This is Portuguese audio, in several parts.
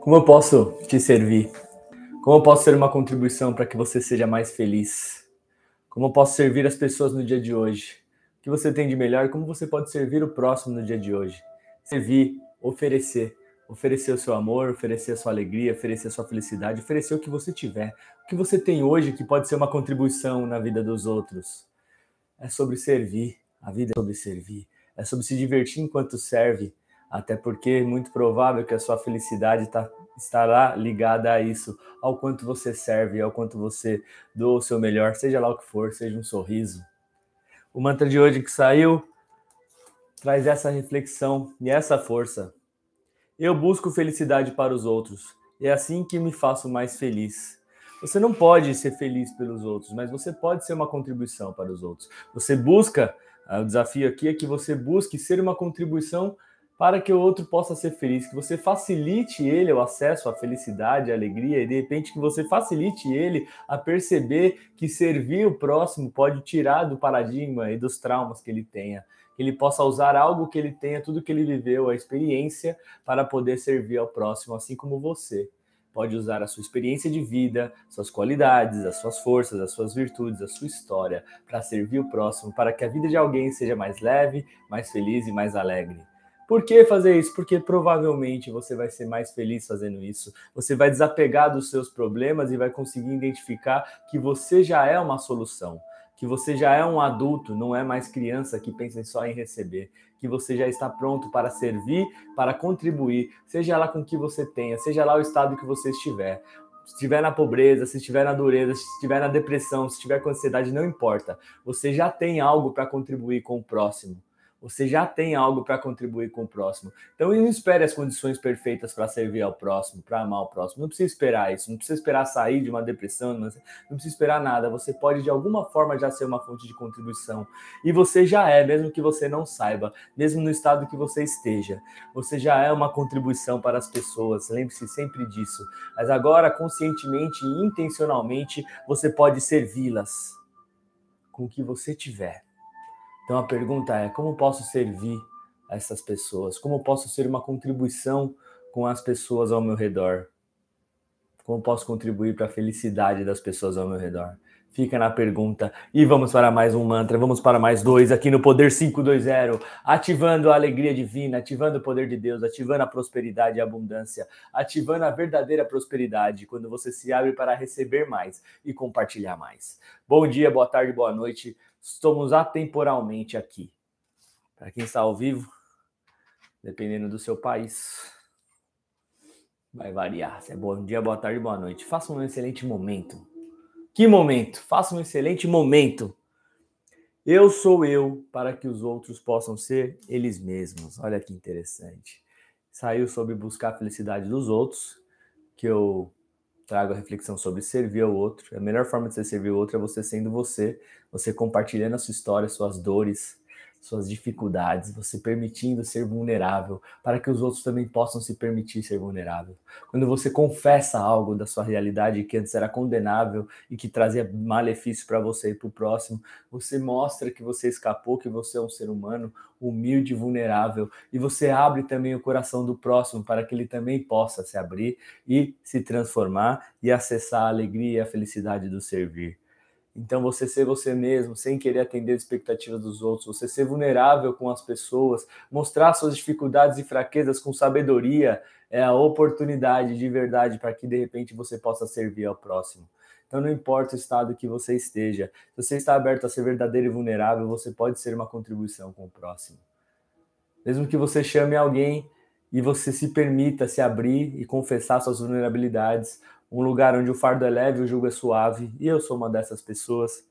Como eu posso te servir? Como eu posso ser uma contribuição para que você seja mais feliz? Como eu posso servir as pessoas no dia de hoje? O que você tem de melhor? Como você pode servir o próximo no dia de hoje? Servir, oferecer. Oferecer o seu amor, oferecer a sua alegria, oferecer a sua felicidade, oferecer o que você tiver. O que você tem hoje que pode ser uma contribuição na vida dos outros. É sobre servir. A vida é sobre servir. É sobre se divertir enquanto serve até porque é muito provável que a sua felicidade tá, estará ligada a isso, ao quanto você serve, ao quanto você doa o seu melhor, seja lá o que for, seja um sorriso. O mantra de hoje que saiu traz essa reflexão e essa força. Eu busco felicidade para os outros, é assim que me faço mais feliz. Você não pode ser feliz pelos outros, mas você pode ser uma contribuição para os outros. Você busca, ah, o desafio aqui é que você busque ser uma contribuição para que o outro possa ser feliz, que você facilite ele o acesso à felicidade, à alegria, e de repente que você facilite ele a perceber que servir o próximo pode tirar do paradigma e dos traumas que ele tenha. Que ele possa usar algo que ele tenha, tudo que ele viveu, a experiência, para poder servir ao próximo, assim como você pode usar a sua experiência de vida, suas qualidades, as suas forças, as suas virtudes, a sua história para servir o próximo, para que a vida de alguém seja mais leve, mais feliz e mais alegre. Por que fazer isso? Porque provavelmente você vai ser mais feliz fazendo isso. Você vai desapegar dos seus problemas e vai conseguir identificar que você já é uma solução, que você já é um adulto, não é mais criança que pensa só em receber, que você já está pronto para servir, para contribuir, seja lá com o que você tenha, seja lá o estado que você estiver. Se estiver na pobreza, se estiver na dureza, se estiver na depressão, se estiver com ansiedade, não importa. Você já tem algo para contribuir com o próximo você já tem algo para contribuir com o próximo. Então não espere as condições perfeitas para servir ao próximo, para amar o próximo. Não precisa esperar isso, não precisa esperar sair de uma depressão, não precisa esperar nada. Você pode de alguma forma já ser uma fonte de contribuição. E você já é, mesmo que você não saiba, mesmo no estado que você esteja. Você já é uma contribuição para as pessoas. Lembre-se sempre disso. Mas agora, conscientemente e intencionalmente, você pode servi-las com o que você tiver então a pergunta é: como posso servir a essas pessoas? Como posso ser uma contribuição com as pessoas ao meu redor? Como posso contribuir para a felicidade das pessoas ao meu redor? Fica na pergunta. E vamos para mais um mantra, vamos para mais dois aqui no Poder 520, ativando a alegria divina, ativando o poder de Deus, ativando a prosperidade e a abundância, ativando a verdadeira prosperidade, quando você se abre para receber mais e compartilhar mais. Bom dia, boa tarde, boa noite. Estamos atemporalmente aqui. Para quem está ao vivo, dependendo do seu país, vai variar. Se é bom dia, boa tarde, boa noite. Faça um excelente momento. Que momento? Faça um excelente momento. Eu sou eu para que os outros possam ser eles mesmos. Olha que interessante. Saiu sobre buscar a felicidade dos outros, que eu trago a reflexão sobre servir ao outro. A melhor forma de você servir o outro é você sendo você, você compartilhando a sua história, suas dores, suas dificuldades, você permitindo ser vulnerável, para que os outros também possam se permitir ser vulnerável. Quando você confessa algo da sua realidade que antes era condenável e que trazia malefício para você e para o próximo, você mostra que você escapou, que você é um ser humano humilde e vulnerável, e você abre também o coração do próximo para que ele também possa se abrir e se transformar e acessar a alegria e a felicidade do servir. Então, você ser você mesmo, sem querer atender as expectativas dos outros, você ser vulnerável com as pessoas, mostrar suas dificuldades e fraquezas com sabedoria, é a oportunidade de verdade para que de repente você possa servir ao próximo. Então, não importa o estado que você esteja, se você está aberto a ser verdadeiro e vulnerável, você pode ser uma contribuição com o próximo. Mesmo que você chame alguém e você se permita se abrir e confessar suas vulnerabilidades, um lugar onde o fardo é leve, o jugo é suave, e eu sou uma dessas pessoas,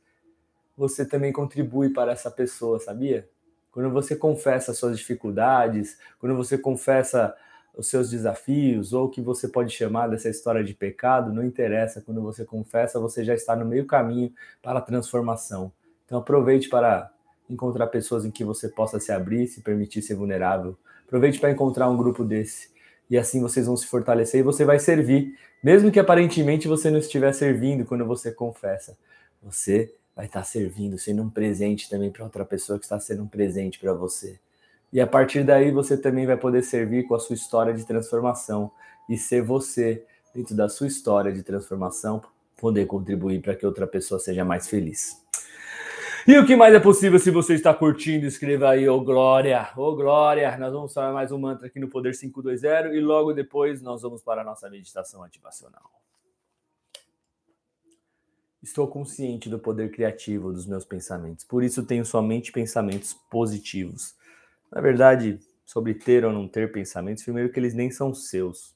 você também contribui para essa pessoa, sabia? Quando você confessa suas dificuldades, quando você confessa os seus desafios, ou o que você pode chamar dessa história de pecado, não interessa. Quando você confessa, você já está no meio caminho para a transformação. Então aproveite para encontrar pessoas em que você possa se abrir, se permitir ser vulnerável. Aproveite para encontrar um grupo desse e assim vocês vão se fortalecer e você vai servir, mesmo que aparentemente você não estiver servindo quando você confessa. Você vai estar servindo, sendo um presente também para outra pessoa que está sendo um presente para você. E a partir daí você também vai poder servir com a sua história de transformação e ser você, dentro da sua história de transformação, poder contribuir para que outra pessoa seja mais feliz. E o que mais é possível se você está curtindo? Escreva aí, ô oh, Glória, ô oh, Glória. Nós vamos falar mais um mantra aqui no Poder 520 e logo depois nós vamos para a nossa meditação ativacional. Estou consciente do poder criativo dos meus pensamentos, por isso tenho somente pensamentos positivos. Na verdade, sobre ter ou não ter pensamentos, primeiro que eles nem são seus.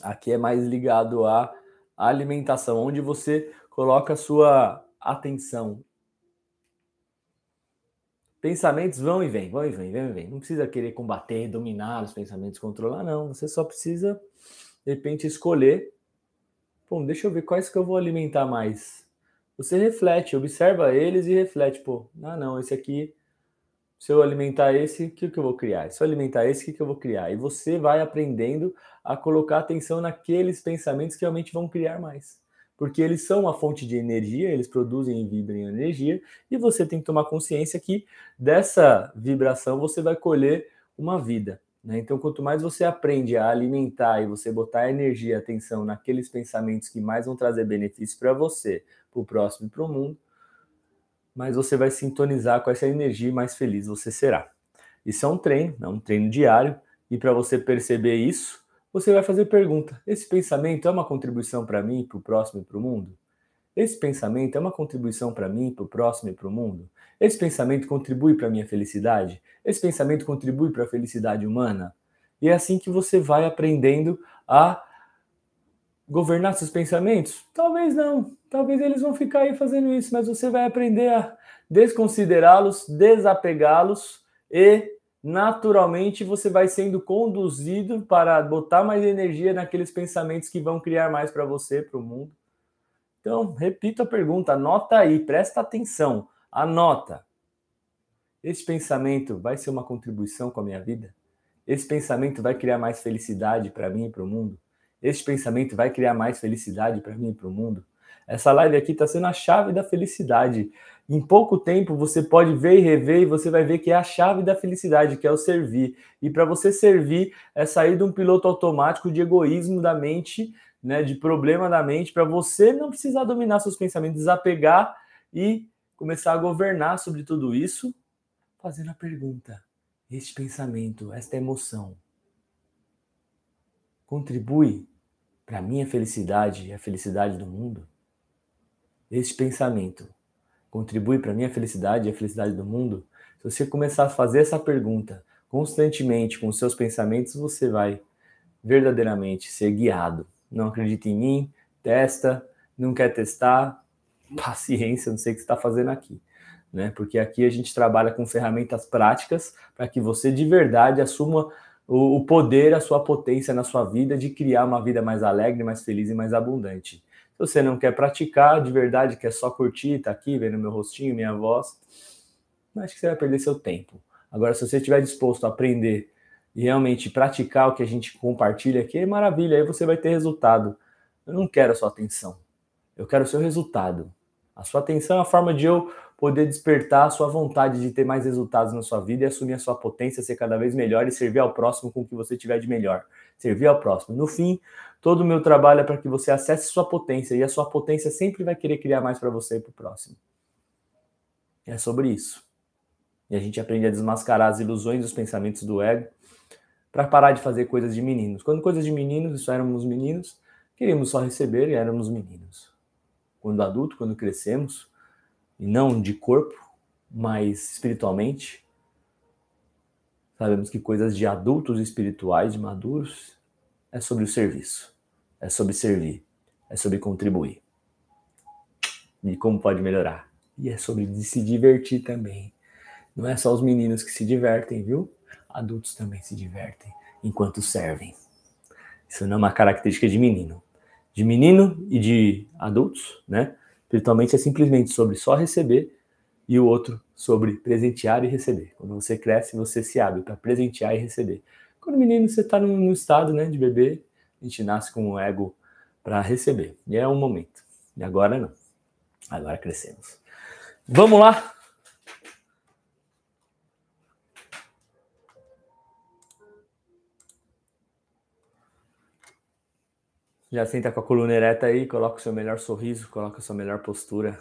Aqui é mais ligado à alimentação, onde você coloca a sua atenção. Pensamentos vão e vêm, vão e vêm, vão e vêm. Não precisa querer combater, dominar os pensamentos, controlar, não. Você só precisa, de repente, escolher Bom, deixa eu ver quais que eu vou alimentar mais. Você reflete, observa eles e reflete, pô, ah não, esse aqui, se eu alimentar esse, o que, que eu vou criar? Se eu alimentar esse, o que, que eu vou criar? E você vai aprendendo a colocar atenção naqueles pensamentos que realmente vão criar mais. Porque eles são uma fonte de energia, eles produzem e vibram energia, e você tem que tomar consciência que dessa vibração você vai colher uma vida. Né? Então, quanto mais você aprende a alimentar e você botar energia, atenção naqueles pensamentos que mais vão trazer benefício para você, para o próximo e para o mundo, mais você vai sintonizar com essa energia e mais feliz você será. Isso é um treino, é um treino diário, e para você perceber isso, você vai fazer pergunta: esse pensamento é uma contribuição para mim, para o próximo e para o mundo? Esse pensamento é uma contribuição para mim, para o próximo e para o mundo? Esse pensamento contribui para a minha felicidade? Esse pensamento contribui para a felicidade humana? E é assim que você vai aprendendo a governar seus pensamentos? Talvez não. Talvez eles vão ficar aí fazendo isso, mas você vai aprender a desconsiderá-los, desapegá-los e naturalmente você vai sendo conduzido para botar mais energia naqueles pensamentos que vão criar mais para você, para o mundo. Então, repito a pergunta, anota aí, presta atenção. Anota. Esse pensamento vai ser uma contribuição com a minha vida? Esse pensamento vai criar mais felicidade para mim e para o mundo? Esse pensamento vai criar mais felicidade para mim e para o mundo? Essa live aqui está sendo a chave da felicidade. Em pouco tempo você pode ver e rever e você vai ver que é a chave da felicidade, que é o servir. E para você servir é sair de um piloto automático de egoísmo da mente, né, de problema da mente, para você não precisar dominar seus pensamentos, desapegar e começar a governar sobre tudo isso, fazendo a pergunta: este pensamento, esta emoção, contribui para a minha felicidade e a felicidade do mundo? Este pensamento contribui para a minha felicidade e a felicidade do mundo? Se você começar a fazer essa pergunta constantemente com os seus pensamentos, você vai verdadeiramente ser guiado. Não acredita em mim, testa, não quer testar, paciência, não sei o que está fazendo aqui. Né? Porque aqui a gente trabalha com ferramentas práticas para que você de verdade assuma o poder, a sua potência na sua vida de criar uma vida mais alegre, mais feliz e mais abundante. Se você não quer praticar de verdade, quer só curtir, tá aqui vendo meu rostinho, minha voz, acho que você vai perder seu tempo. Agora, se você estiver disposto a aprender e realmente praticar o que a gente compartilha aqui, é maravilha, aí você vai ter resultado. Eu não quero a sua atenção, eu quero o seu resultado. A sua atenção é a forma de eu poder despertar a sua vontade de ter mais resultados na sua vida e assumir a sua potência, ser cada vez melhor e servir ao próximo com o que você tiver de melhor. Servir ao próximo. No fim, todo o meu trabalho é para que você acesse sua potência e a sua potência sempre vai querer criar mais para você e para o próximo. É sobre isso. E a gente aprende a desmascarar as ilusões e os pensamentos do ego para parar de fazer coisas de meninos. Quando coisas de meninos, isso éramos meninos, queríamos só receber e éramos meninos quando adulto, quando crescemos, e não de corpo, mas espiritualmente, sabemos que coisas de adultos espirituais, de maduros, é sobre o serviço, é sobre servir, é sobre contribuir. E como pode melhorar. E é sobre se divertir também. Não é só os meninos que se divertem, viu? Adultos também se divertem enquanto servem. Isso não é uma característica de menino de menino e de adultos, né? Espiritualmente é simplesmente sobre só receber e o outro sobre presentear e receber. Quando você cresce, você se abre para presentear e receber. Quando menino, você está no, estado né, de bebê, a gente nasce com um ego para receber. E é um momento. E agora não. Agora crescemos. Vamos lá? Já senta com a coluna ereta aí, coloca o seu melhor sorriso, coloca a sua melhor postura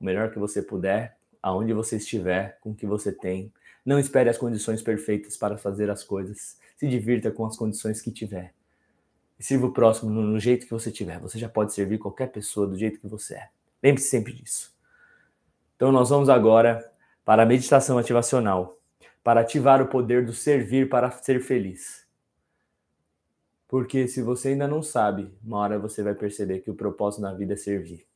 o melhor que você puder, aonde você estiver, com o que você tem. Não espere as condições perfeitas para fazer as coisas. Se divirta com as condições que tiver. E sirva o próximo no, no jeito que você tiver. Você já pode servir qualquer pessoa do jeito que você é. Lembre-se sempre disso. Então nós vamos agora para a meditação ativacional, para ativar o poder do servir para ser feliz. Porque se você ainda não sabe, uma hora você vai perceber que o propósito na vida é servir.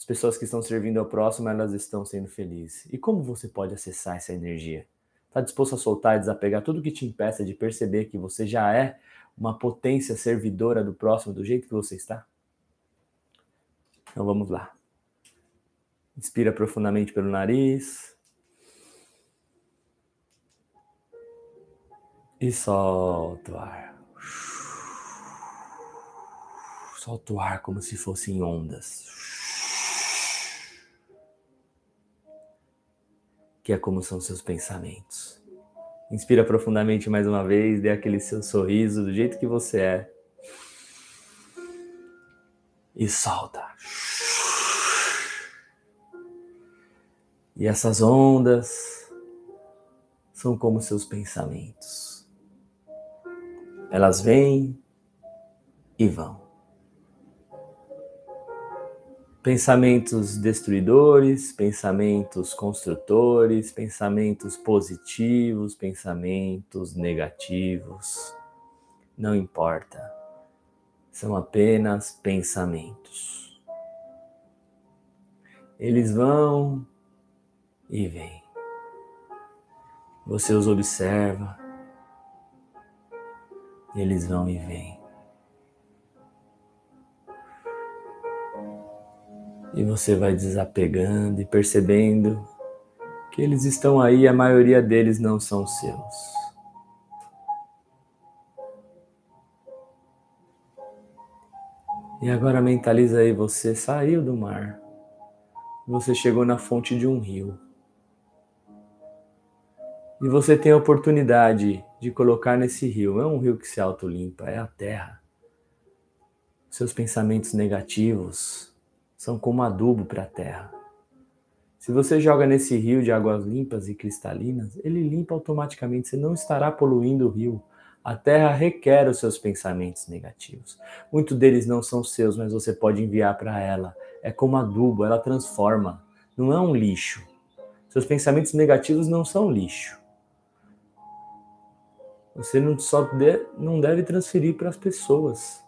As pessoas que estão servindo ao próximo, elas estão sendo felizes. E como você pode acessar essa energia? Está disposto a soltar e desapegar tudo que te impeça de perceber que você já é uma potência servidora do próximo do jeito que você está? Então vamos lá. Inspira profundamente pelo nariz. E solta o ar. Solta o ar como se fossem ondas. Que é como são seus pensamentos. Inspira profundamente mais uma vez, dê aquele seu sorriso do jeito que você é. E solta. E essas ondas são como seus pensamentos. Elas vêm e vão. Pensamentos destruidores, pensamentos construtores, pensamentos positivos, pensamentos negativos. Não importa. São apenas pensamentos. Eles vão e vem. Você os observa, eles vão e vêm. E você vai desapegando e percebendo que eles estão aí, a maioria deles não são seus. E agora mentaliza aí, você saiu do mar. Você chegou na fonte de um rio. E você tem a oportunidade de colocar nesse rio. Não é um rio que se autolimpa, é a terra. Seus pensamentos negativos são como adubo para a terra. Se você joga nesse rio de águas limpas e cristalinas, ele limpa automaticamente, você não estará poluindo o rio. A terra requer os seus pensamentos negativos. Muitos deles não são seus, mas você pode enviar para ela. É como adubo, ela transforma. Não é um lixo. Seus pensamentos negativos não são lixo. Você não só de, não deve transferir para as pessoas,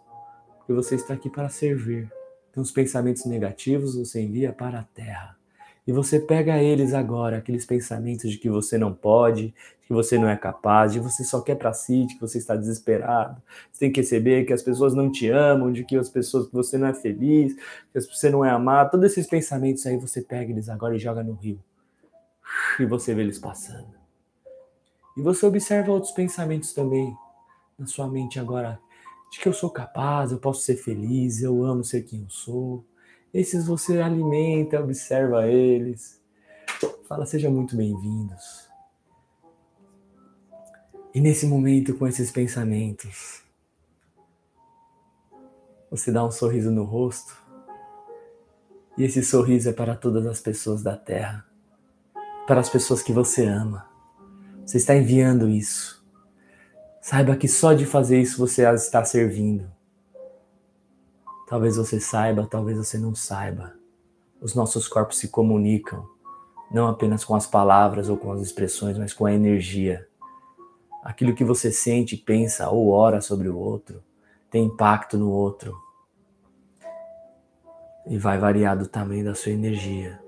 porque você está aqui para servir. Então, os pensamentos negativos você envia para a terra. E você pega eles agora, aqueles pensamentos de que você não pode, de que você não é capaz, de que você só quer para si, de que você está desesperado. Você tem que receber que as pessoas não te amam, de que as pessoas que você não é feliz, que você não é amado. Todos esses pensamentos aí você pega eles agora e joga no rio. E você vê eles passando. E você observa outros pensamentos também na sua mente agora, de que eu sou capaz, eu posso ser feliz, eu amo ser quem eu sou. Esses você alimenta, observa eles. Fala, sejam muito bem-vindos. E nesse momento, com esses pensamentos, você dá um sorriso no rosto. E esse sorriso é para todas as pessoas da Terra, para as pessoas que você ama. Você está enviando isso. Saiba que só de fazer isso você as está servindo. Talvez você saiba, talvez você não saiba. Os nossos corpos se comunicam, não apenas com as palavras ou com as expressões, mas com a energia. Aquilo que você sente, pensa ou ora sobre o outro tem impacto no outro. E vai variar do tamanho da sua energia.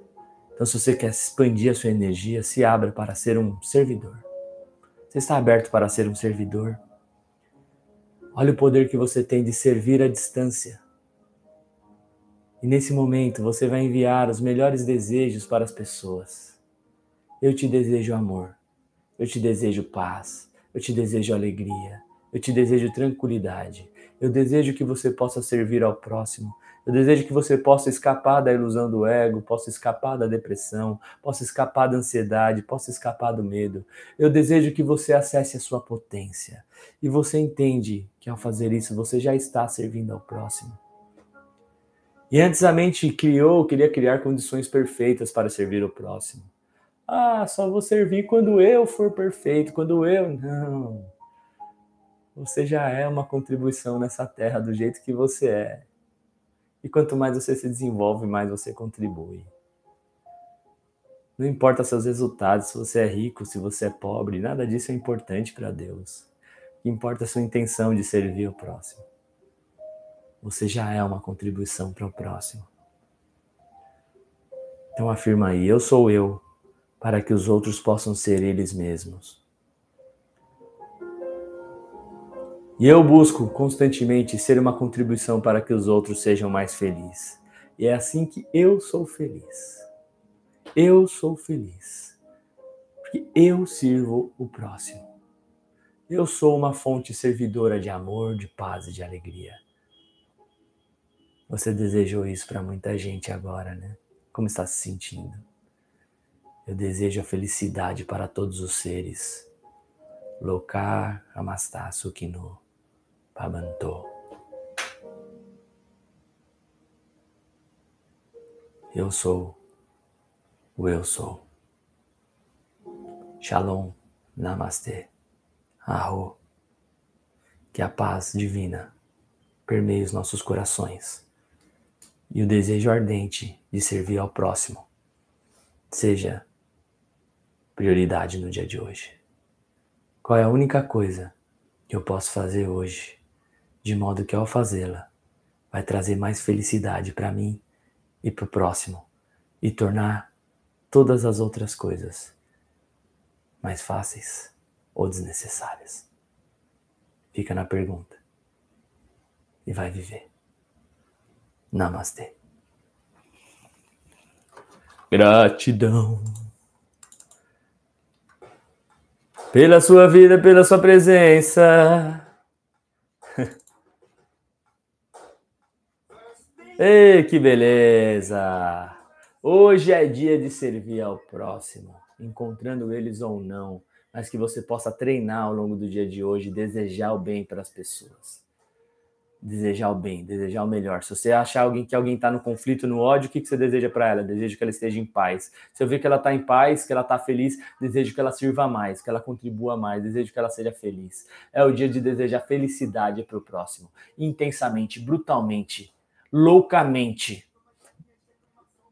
Então, se você quer expandir a sua energia, se abra para ser um servidor. Você está aberto para ser um servidor? Olha o poder que você tem de servir à distância. E nesse momento você vai enviar os melhores desejos para as pessoas. Eu te desejo amor. Eu te desejo paz. Eu te desejo alegria. Eu te desejo tranquilidade. Eu desejo que você possa servir ao próximo. Eu desejo que você possa escapar da ilusão do ego, possa escapar da depressão, possa escapar da ansiedade, possa escapar do medo. Eu desejo que você acesse a sua potência. E você entende que ao fazer isso você já está servindo ao próximo. E antes a mente criou, queria criar condições perfeitas para servir o próximo. Ah, só vou servir quando eu for perfeito, quando eu. Não. Você já é uma contribuição nessa terra do jeito que você é. E quanto mais você se desenvolve, mais você contribui. Não importa seus resultados, se você é rico, se você é pobre, nada disso é importante para Deus. O que importa é sua intenção de servir o próximo. Você já é uma contribuição para o próximo. Então afirma aí, eu sou eu, para que os outros possam ser eles mesmos. E eu busco constantemente ser uma contribuição para que os outros sejam mais felizes. E é assim que eu sou feliz. Eu sou feliz. Porque eu sirvo o próximo. Eu sou uma fonte servidora de amor, de paz e de alegria. Você desejou isso para muita gente agora, né? Como está se sentindo? Eu desejo a felicidade para todos os seres. Lokar Amastá Sukhino. Pabanto. Eu sou o eu sou. Shalom, Namastê, Arro. Que a paz divina permeie os nossos corações e o desejo ardente de servir ao próximo seja prioridade no dia de hoje. Qual é a única coisa que eu posso fazer hoje de modo que ao fazê-la vai trazer mais felicidade para mim e para o próximo e tornar todas as outras coisas mais fáceis ou desnecessárias. Fica na pergunta e vai viver. Namastê. Gratidão pela sua vida, pela sua presença. Ei, que beleza! Hoje é dia de servir ao próximo, encontrando eles ou não, mas que você possa treinar ao longo do dia de hoje, desejar o bem para as pessoas. Desejar o bem, desejar o melhor. Se você achar alguém que alguém está no conflito, no ódio, o que, que você deseja para ela? Desejo que ela esteja em paz. Se eu ver que ela está em paz, que ela está feliz, desejo que ela sirva mais, que ela contribua mais, desejo que ela seja feliz. É o dia de desejar felicidade para o próximo, intensamente, brutalmente loucamente,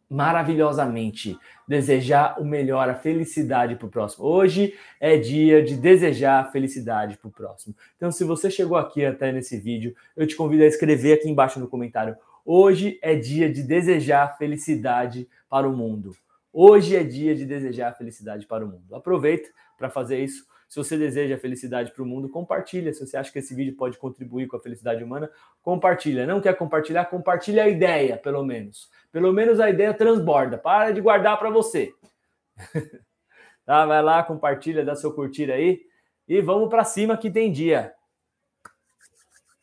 maravilhosamente, desejar o melhor, a felicidade para o próximo. Hoje é dia de desejar felicidade para o próximo. Então, se você chegou aqui até nesse vídeo, eu te convido a escrever aqui embaixo no comentário. Hoje é dia de desejar felicidade para o mundo. Hoje é dia de desejar felicidade para o mundo. Aproveita para fazer isso se você deseja felicidade para o mundo, compartilha. Se você acha que esse vídeo pode contribuir com a felicidade humana, compartilha. Não quer compartilhar? Compartilha a ideia, pelo menos. Pelo menos a ideia transborda. Para de guardar para você. tá? Vai lá, compartilha, dá seu curtir aí. E vamos para cima que tem dia.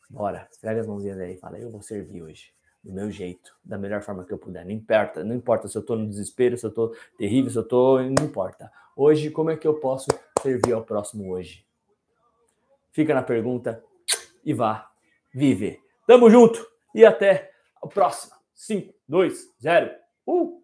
Bora, esfrega as mãozinhas aí. Fala, eu vou servir hoje do meu jeito, da melhor forma que eu puder. Não importa, não importa se eu estou no desespero, se eu estou terrível, se eu estou, não importa. Hoje, como é que eu posso servir ao próximo hoje? Fica na pergunta e vá viver. Tamo junto e até o próximo. 5, 2, 0. Uh!